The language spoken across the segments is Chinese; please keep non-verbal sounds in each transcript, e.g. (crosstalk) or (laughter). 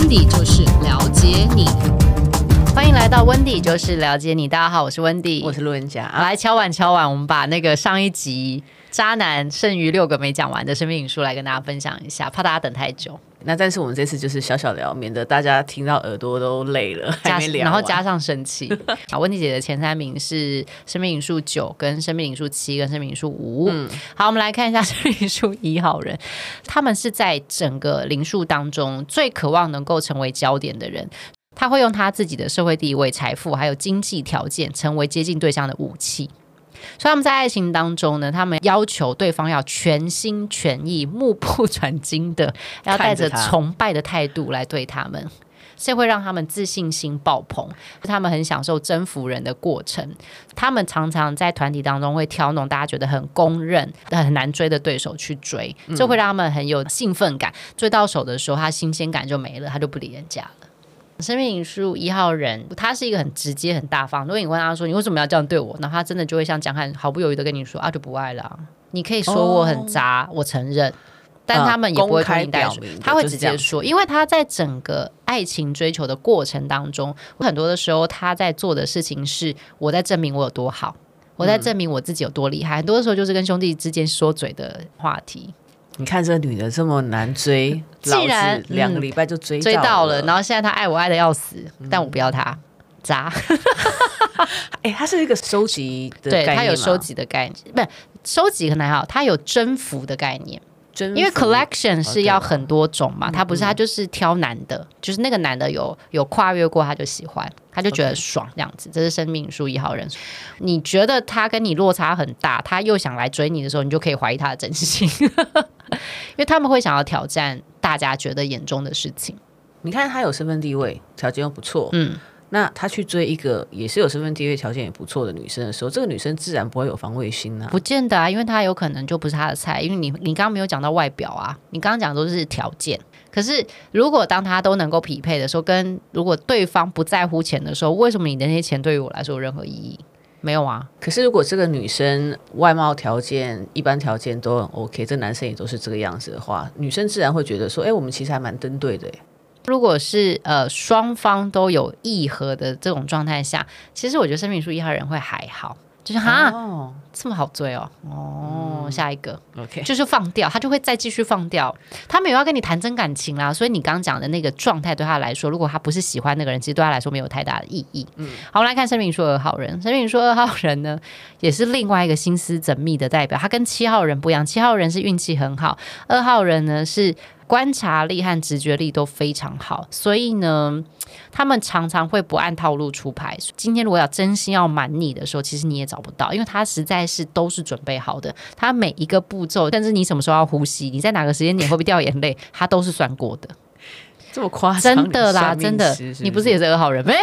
温迪就是了解你，欢迎来到温迪就是了解你。大家好，我是温迪，我是路人甲。来敲碗敲碗，我们把那个上一集渣男剩余六个没讲完的生命影书来跟大家分享一下，怕大家等太久。那但是我们这次就是小小聊，免得大家听到耳朵都累了，还没聊，然后加上生气。(laughs) 好，温迪姐的前三名是生命灵数九、跟生命灵数七、跟生命灵数五。嗯，好，我们来看一下生命灵数一号人，他们是在整个灵数当中最渴望能够成为焦点的人，他会用他自己的社会地位、财富还有经济条件，成为接近对象的武器。所以他们在爱情当中呢，他们要求对方要全心全意、目不转睛的，(laughs) 要带着崇拜的态度来对他们，这会让他们自信心爆棚。他们很享受征服人的过程，他们常常在团体当中会挑那种大家觉得很公认、很难追的对手去追，这会让他们很有兴奋感。追到手的时候，他新鲜感就没了，他就不理人家了。生命灵数一号人，他是一个很直接、很大方。如果你问他说：“你为什么要这样对我？”那他真的就会像江汉毫不犹豫的跟你说：“啊，就不爱了。”你可以说我很渣，哦、我承认，但他们也不会拖泥带水，他会直接说，因为他在整个爱情追求的过程当中，很多的时候他在做的事情是我在证明我有多好，我在证明我自己有多厉害。嗯、很多的时候就是跟兄弟之间说嘴的话题。你看这女的这么难追，(laughs) 既然两个礼拜就追到追到了，然后现在她爱我爱的要死，嗯、但我不要她，渣。(laughs) 哎、欸，他是一个收集的概念，对，他有收集的概念，不是收集可能还好，他有征服的概念。因为 collection 是要很多种嘛，他不是他就是挑男的，就是那个男的有有跨越过他就喜欢，他就觉得爽这样子。这是生命灵数一号人，你觉得他跟你落差很大，他又想来追你的时候，你就可以怀疑他的真心，(laughs) 因为他们会想要挑战大家觉得眼中的事情。你看他有身份地位，条件又不错，嗯。那他去追一个也是有身份地位条件也不错的女生的时候，这个女生自然不会有防卫心啊。不见得啊，因为她有可能就不是他的菜。因为你你刚刚没有讲到外表啊，你刚刚讲的都是条件。可是如果当他都能够匹配的时候，跟如果对方不在乎钱的时候，为什么你的那些钱对于我来说有任何意义？没有啊。可是如果这个女生外貌条件一般条件都很 OK，这男生也都是这个样子的话，女生自然会觉得说，哎，我们其实还蛮登对的。如果是呃双方都有议和的这种状态下，其实我觉得生命灵数一号人会还好，就是哈、哦、这么好追哦哦，嗯、下一个 OK 就是放掉，他就会再继续放掉，他没有要跟你谈真感情啦，所以你刚刚讲的那个状态对他来说，如果他不是喜欢那个人，其实对他来说没有太大的意义。嗯，好，我们来看生命灵数二号人，生命灵数二号人呢，也是另外一个心思缜密的代表，他跟七号人不一样，七号人是运气很好，二号人呢是。观察力和直觉力都非常好，所以呢，他们常常会不按套路出牌。今天如果要真心要瞒你的时候，其实你也找不到，因为他实在是都是准备好的。他每一个步骤，甚至你什么时候要呼吸，你在哪个时间点会不会掉眼泪，他都是算过的。这么夸张？真的啦，真的。你不是也是二号人？没有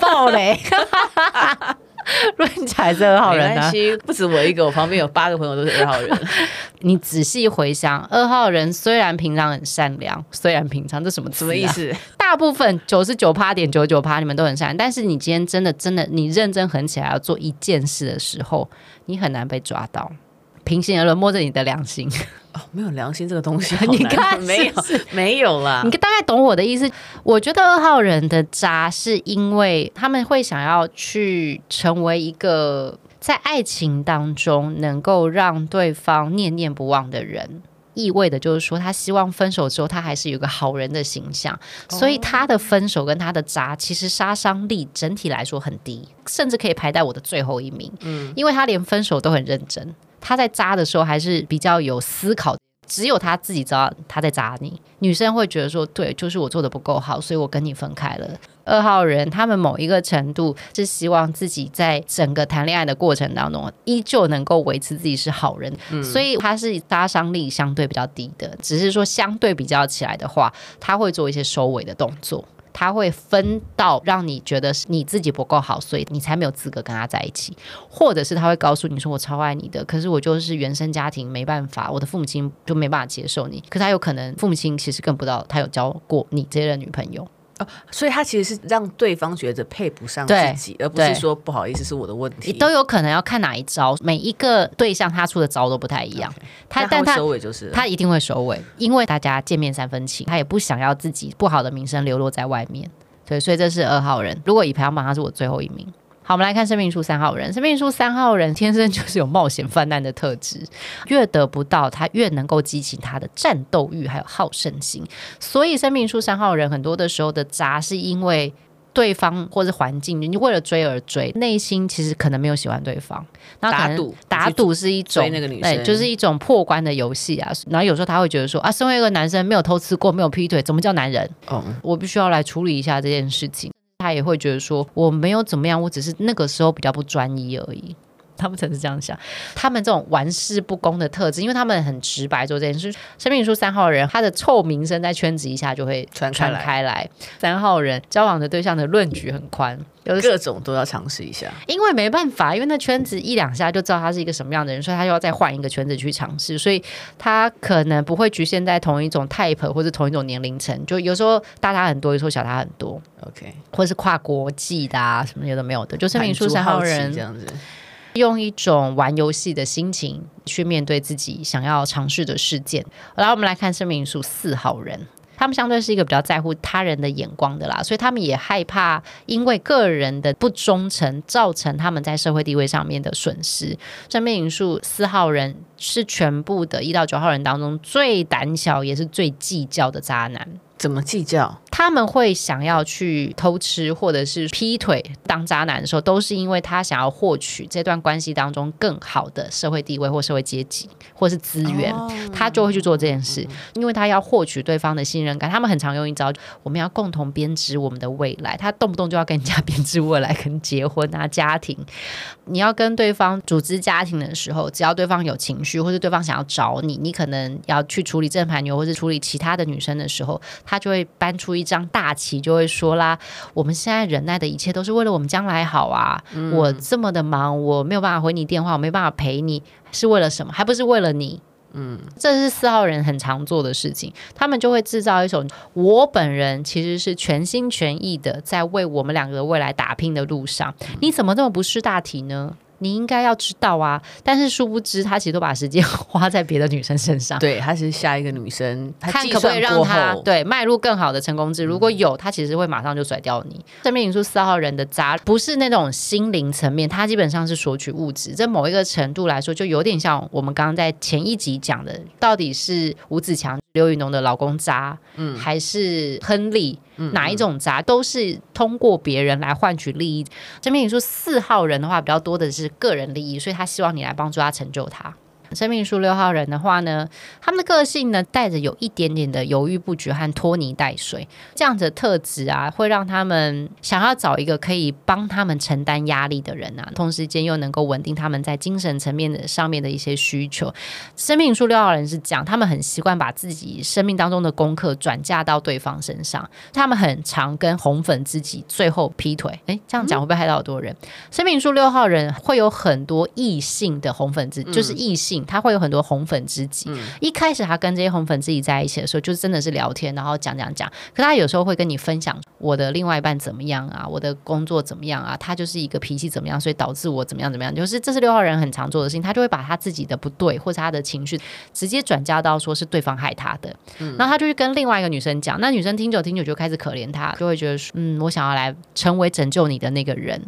爆雷。(laughs) (laughs) 乱踩是二号人啊，不止我一个，我旁边有八个朋友都是二号人。(laughs) 你仔细回想，二号人虽然平常很善良，虽然平常这什么、啊、什么意思？大部分九十九趴点九九趴，你们都很善良，但是你今天真的真的，你认真狠起来要做一件事的时候，你很难被抓到。平心而论，摸着你的良心。(laughs) 哦，没有良心这个东西，(laughs) 你看没有没有啦。你大概懂我的意思。我觉得二号人的渣是因为他们会想要去成为一个在爱情当中能够让对方念念不忘的人，意味的就是说他希望分手之后他还是有个好人的形象，所以他的分手跟他的渣其实杀伤力整体来说很低，甚至可以排在我的最后一名。嗯，因为他连分手都很认真。他在扎的时候还是比较有思考，只有他自己知道他在扎你。女生会觉得说，对，就是我做的不够好，所以我跟你分开了。二号人他们某一个程度是希望自己在整个谈恋爱的过程当中，依旧能够维持自己是好人，嗯、所以他是杀伤力相对比较低的。只是说相对比较起来的话，他会做一些收尾的动作。他会分到让你觉得是你自己不够好，所以你才没有资格跟他在一起，或者是他会告诉你说，我超爱你的，可是我就是原生家庭没办法，我的父母亲就没办法接受你。可是他有可能父母亲其实更不知道他有交过你这样的女朋友，哦，所以他其实是让对方觉得配不上自己，而不是说不好意思是我的问题。都有可能要看哪一招，每一个对象他出的招都不太一样。Okay. 他但他收尾就是他一定会收尾，因为大家见面三分情，他也不想要自己不好的名声流落在外面。对，所以这是二号人。如果以排行榜，他是我最后一名。好，我们来看生命树三号人。生命树三号人天生就是有冒险犯难的特质，越得不到他越能够激起他的战斗欲，还有好胜心。所以生命树三号人很多的时候的渣，是因为对方或是环境，你为了追而追，内心其实可能没有喜欢对方。那打赌，打赌是一种那个女生，对，就是一种破关的游戏啊。然后有时候他会觉得说啊，身为一个男生，没有偷吃过，没有劈腿，怎么叫男人？哦，我必须要来处理一下这件事情。他也会觉得说，我没有怎么样，我只是那个时候比较不专一而已。他们曾是这样想，他们这种玩世不恭的特质，因为他们很直白做这件事。生命书三号人，他的臭名声在圈子一下就会传开来。开来三号人交往的对象的论据很宽，有各种都要尝试一下。因为没办法，因为那圈子一两下就知道他是一个什么样的人，所以他又要再换一个圈子去尝试，所以他可能不会局限在同一种 type 或者同一种年龄层，就有时候大他很多，有时候小他很多。OK，或者是跨国际的啊，什么有的没有的，就生命书三号人这样子。用一种玩游戏的心情去面对自己想要尝试的事件。来我们来看生命数四号人，他们相对是一个比较在乎他人的眼光的啦，所以他们也害怕因为个人的不忠诚造成他们在社会地位上面的损失。生命数四号人是全部的一到九号人当中最胆小也是最计较的渣男。怎么计较？他们会想要去偷吃或者是劈腿当渣男的时候，都是因为他想要获取这段关系当中更好的社会地位或社会阶级或是资源，哦，他就会去做这件事，因为他要获取对方的信任感。他们很常用一招，我们要共同编织我们的未来。他动不动就要跟人家编织未来，跟结婚啊、家庭。你要跟对方组织家庭的时候，只要对方有情绪或者对方想要找你，你可能要去处理正牌女或者处理其他的女生的时候。他就会搬出一张大旗，就会说啦：“我们现在忍耐的一切都是为了我们将来好啊！嗯、我这么的忙，我没有办法回你电话，我没办法陪你，是为了什么？还不是为了你？嗯，这是四号人很常做的事情。他们就会制造一种我本人其实是全心全意的在为我们两个未来打拼的路上。你怎么这么不识大体呢？”你应该要知道啊，但是殊不知他其实都把时间花在别的女生身上。(laughs) 对，他是下一个女生，看可不可以让他对迈入更好的成功之路。如果有，他其实会马上就甩掉你。生命引数四号人的渣不是那种心灵层面，他基本上是索取物质。在某一个程度来说，就有点像我们刚刚在前一集讲的，到底是吴子强、刘宇农的老公渣，嗯，还是亨利？哪一种渣都是通过别人来换取利益。这边你说四号人的话，比较多的是个人利益，所以他希望你来帮助他成就他。生命数六号人的话呢，他们的个性呢带着有一点点的犹豫不决和拖泥带水，这样子的特质啊，会让他们想要找一个可以帮他们承担压力的人啊，同时间又能够稳定他们在精神层面的上面的一些需求。生命数六号人是讲，他们很习惯把自己生命当中的功课转嫁到对方身上，他们很常跟红粉知己最后劈腿。诶，这样讲会不会害到好多人？嗯、生命数六号人会有很多异性的红粉知己，就是异性。他会有很多红粉知己。嗯、一开始他跟这些红粉知己在一起的时候，就真的是聊天，然后讲讲讲。可他有时候会跟你分享我的另外一半怎么样啊，我的工作怎么样啊，他就是一个脾气怎么样，所以导致我怎么样怎么样。就是这是六号人很常做的事情，他就会把他自己的不对或者他的情绪直接转嫁到说是对方害他的。嗯、然后他就去跟另外一个女生讲，那女生听久听久就开始可怜他，就会觉得说嗯，我想要来成为拯救你的那个人。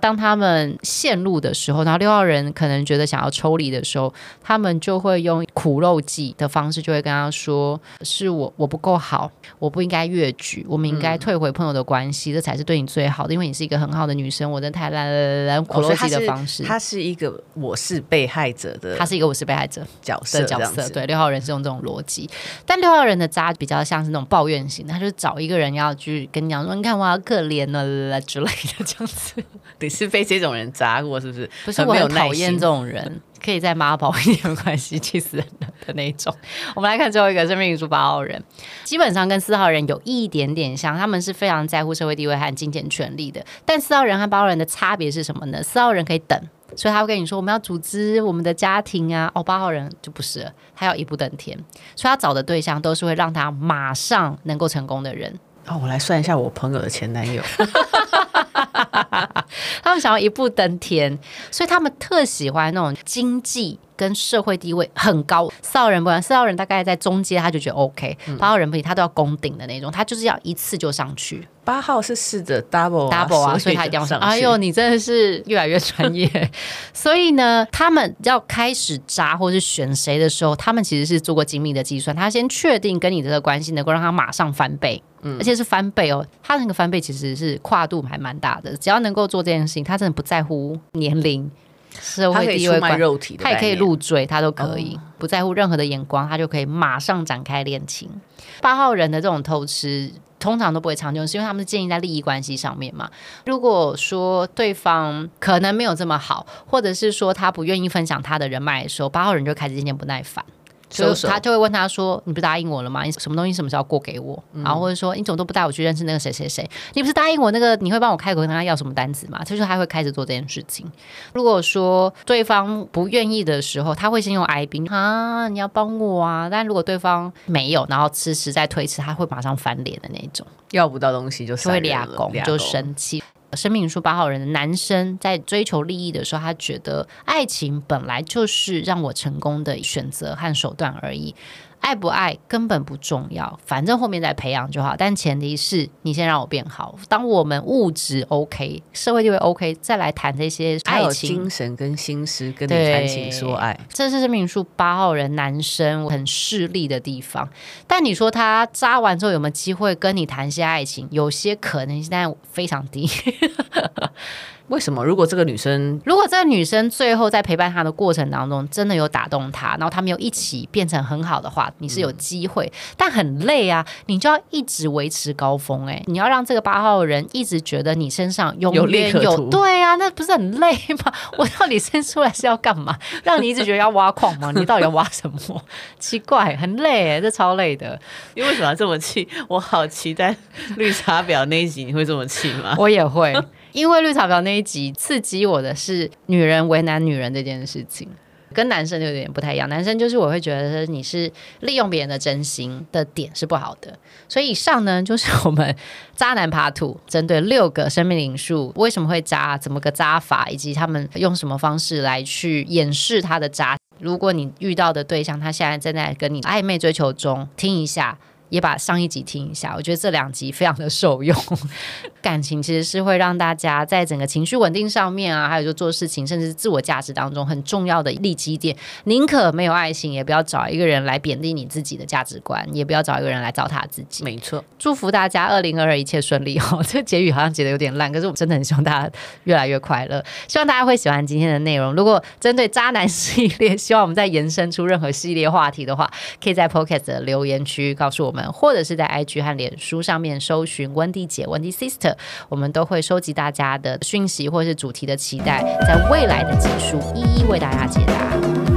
当他们陷入的时候，然后六号人可能觉得想要抽离的时候。他们就会用苦肉计的方式，就会跟他说：“是我我不够好，我不应该越矩，我们应该退回朋友的关系，嗯、这才是对你最好的。因为你是一个很好的女生，我真的太烂了。”苦肉计的方式，他是一个我是被害者的，他是一个我是被害者角色角色。对，六号人是用这种逻辑，但六号人的渣比较像是那种抱怨型，他就找一个人要去跟你讲说：“你看我好可怜了之类的这样子。(laughs) ”你是被这种人渣过是不是？不是，我很讨厌这种人。可以再妈宝一点没关系，气死人了的那种。我们来看最后一个生命灵数八号人，基本上跟四号人有一点点像，他们是非常在乎社会地位和金钱权利的。但四号人和八号人的差别是什么呢？四号人可以等，所以他会跟你说我们要组织我们的家庭啊。哦，八号人就不是了，他要一步登天，所以他找的对象都是会让他马上能够成功的人。哦，我来算一下我朋友的前男友。(laughs) (laughs) 他们想要一步登天，所以他们特喜欢那种经济跟社会地位很高。四号人不管，四号人大概在中阶，他就觉得 OK。八号人不行，他都要攻顶的那种，他就是要一次就上去。八号是试着 double double 啊，所以他一定要上去。哎呦，你真的是越来越专业。(laughs) 所以呢，他们要开始扎或是选谁的时候，他们其实是做过精密的计算。他先确定跟你的关系能够让他马上翻倍。嗯，而且是翻倍哦，他那个翻倍其实是跨度还蛮大的。只要能够做这件事情，他真的不在乎年龄、社会地位、肉体，他也可以入赘，他都可以、哦、不在乎任何的眼光，他就可以马上展开恋情。八号人的这种偷吃通常都不会长久，是因为他们是建立在利益关系上面嘛。如果说对方可能没有这么好，或者是说他不愿意分享他的人脉的时候，八号人就开始渐渐不耐烦。就他就会问他说：“你不答应我了吗？你什么东西什么时候过给我？嗯、然后或者说你怎么都不带我去认识那个谁谁谁？你不是答应我那个你会帮我开口跟他要什么单子吗？”他就说他会开始做这件事情。如果说对方不愿意的时候，他会先用哀兵啊，你要帮我啊。但如果对方没有，然后迟迟在推迟，他会马上翻脸的那种，要不到东西就会俩拱就生气。生命书八号人的男生在追求利益的时候，他觉得爱情本来就是让我成功的选择和手段而已。爱不爱根本不重要，反正后面再培养就好。但前提是你先让我变好。当我们物质 OK，社会地位 OK，再来谈这些爱情、精神跟心思，跟你谈情说爱。这是生命灵数八号人男生很势利的地方。但你说他扎完之后有没有机会跟你谈些爱情？有些可能性，但非常低。为什么？如果这个女生，如果这个女生最后在陪伴他的过程当中，真的有打动他，然后他们又一起变成很好的话，你是有机会，嗯、但很累啊！你就要一直维持高峰、欸，哎，你要让这个八号人一直觉得你身上永远有，有利可图，对啊，那不是很累吗？(laughs) 我到底生出来是要干嘛？让你一直觉得要挖矿吗？你到底要挖什么？(laughs) 奇怪，很累、欸，这超累的。你为什么要这么气？我好期待绿茶婊那一集，你会这么气吗？我也会。因为绿茶婊那一集刺激我的是女人为难女人这件事情，跟男生就有点不太一样。男生就是我会觉得你是利用别人的真心的点是不好的。所以以上呢就是我们渣男爬土针对六个生命灵数为什么会渣，怎么个渣法，以及他们用什么方式来去掩饰他的渣。如果你遇到的对象他现在正在跟你暧昧追求中，听一下。也把上一集听一下，我觉得这两集非常的受用。(laughs) 感情其实是会让大家在整个情绪稳定上面啊，还有就做事情，甚至是自我价值当中很重要的利基点。宁可没有爱情，也不要找一个人来贬低你自己的价值观，也不要找一个人来糟蹋自己。没错，祝福大家二零二二一切顺利哦。(laughs) 这结语好像结得有点烂，可是我真的很希望大家越来越快乐。希望大家会喜欢今天的内容。如果针对渣男系列，希望我们再延伸出任何系列话题的话，可以在 Podcast 的留言区告诉我或者是在 IG 和脸书上面搜寻温蒂姐、温蒂 Sister，我们都会收集大家的讯息或是主题的期待，在未来的集数一一为大家解答。